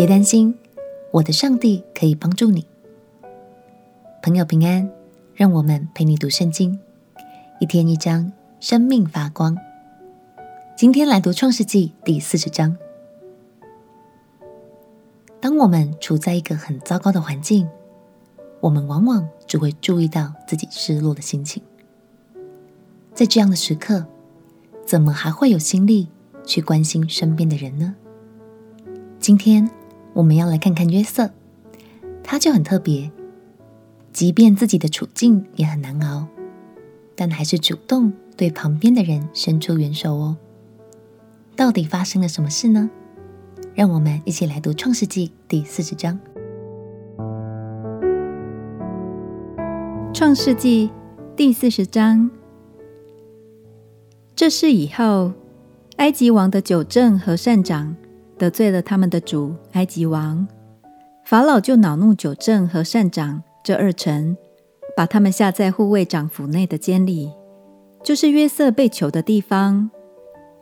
别担心，我的上帝可以帮助你。朋友平安，让我们陪你读圣经，一天一章，生命发光。今天来读创世纪第四十章。当我们处在一个很糟糕的环境，我们往往只会注意到自己失落的心情。在这样的时刻，怎么还会有心力去关心身边的人呢？今天我们要来看看约瑟，他就很特别，即便自己的处境也很难熬，但还是主动对旁边的人伸出援手哦。到底发生了什么事呢？让我们一起来读《创世纪》第四十章。《创世纪》第四十章。这事以后，埃及王的九政和善长得罪了他们的主埃及王，法老就恼怒九正和善长这二臣，把他们下在护卫长府内的监里，就是约瑟被囚的地方。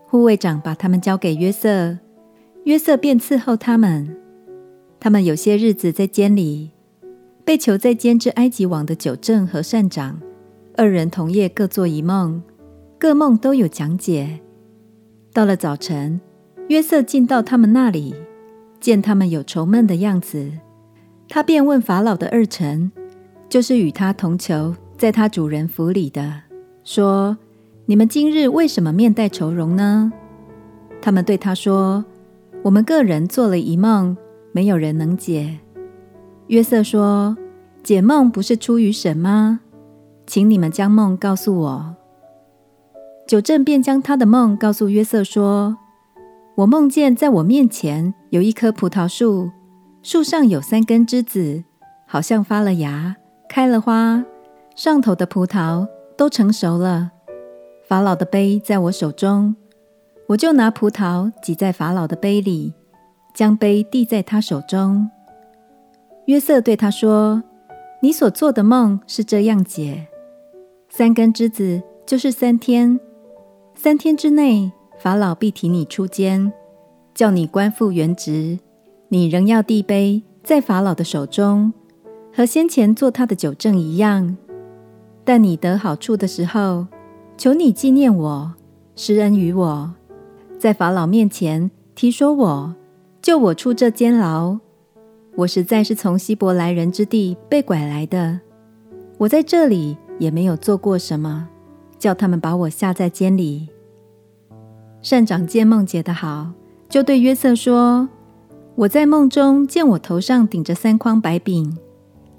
护卫长把他们交给约瑟，约瑟便伺候他们。他们有些日子在监里，被囚在监之埃及王的九正和善长二人同夜各做一梦，各梦都有讲解。到了早晨，约瑟进到他们那里，见他们有愁闷的样子，他便问法老的二臣，就是与他同囚在他主人府里的，说。你们今日为什么面带愁容呢？他们对他说：“我们个人做了一梦，没有人能解。”约瑟说：“解梦不是出于神吗？请你们将梦告诉我。”酒政便将他的梦告诉约瑟说：“我梦见在我面前有一棵葡萄树，树上有三根枝子，好像发了芽，开了花，上头的葡萄都成熟了。”法老的杯在我手中，我就拿葡萄挤在法老的杯里，将杯递在他手中。约瑟对他说：“你所做的梦是这样解：三根枝子就是三天，三天之内，法老必提你出监，叫你官复原职。你仍要递杯在法老的手中，和先前做他的酒政一样。但你得好处的时候。”求你纪念我，施恩于我，在法老面前提说我，救我出这监牢。我实在是从希伯来人之地被拐来的，我在这里也没有做过什么，叫他们把我下在监里。善长见梦解得好，就对约瑟说：“我在梦中见我头上顶着三筐白饼，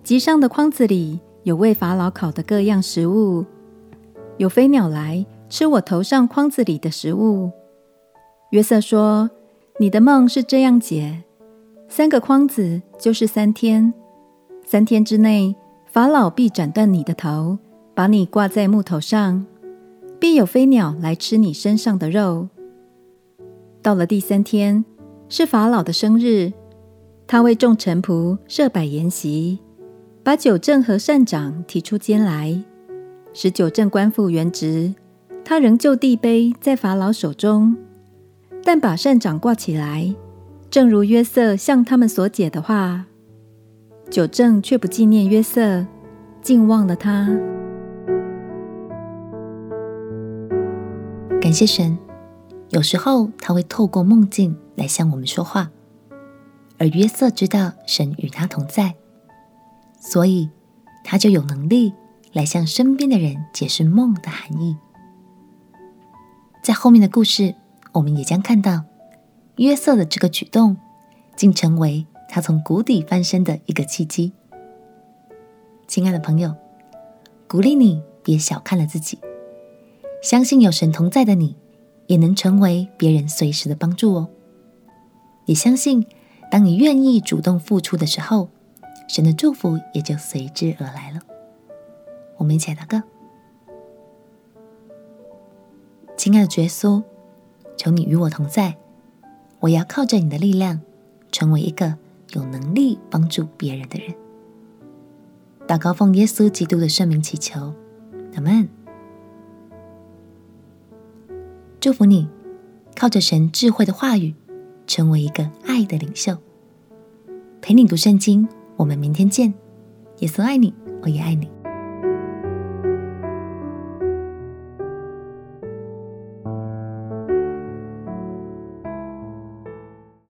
其上的筐子里有为法老烤的各样食物。”有飞鸟来吃我头上筐子里的食物。约瑟说：“你的梦是这样解：三个筐子就是三天，三天之内，法老必斩断你的头，把你挂在木头上，必有飞鸟来吃你身上的肉。到了第三天，是法老的生日，他为众臣仆设摆筵席，把九正和善长提出监来。”使九正官复原职，他仍旧递杯在法老手中，但把善长挂起来，正如约瑟向他们所解的话。九正却不纪念约瑟，竟忘了他。感谢神，有时候他会透过梦境来向我们说话，而约瑟知道神与他同在，所以他就有能力。来向身边的人解释梦的含义。在后面的故事，我们也将看到约瑟的这个举动，竟成为他从谷底翻身的一个契机。亲爱的朋友，鼓励你别小看了自己，相信有神同在的你，也能成为别人随时的帮助哦。也相信，当你愿意主动付出的时候，神的祝福也就随之而来了。我们一起来祷告，亲爱的耶稣，求你与我同在，我要靠着你的力量，成为一个有能力帮助别人的人。祷告奉耶稣基督的圣名祈求，阿门。祝福你，靠着神智慧的话语，成为一个爱的领袖。陪你读圣经，我们明天见。耶稣爱你，我也爱你。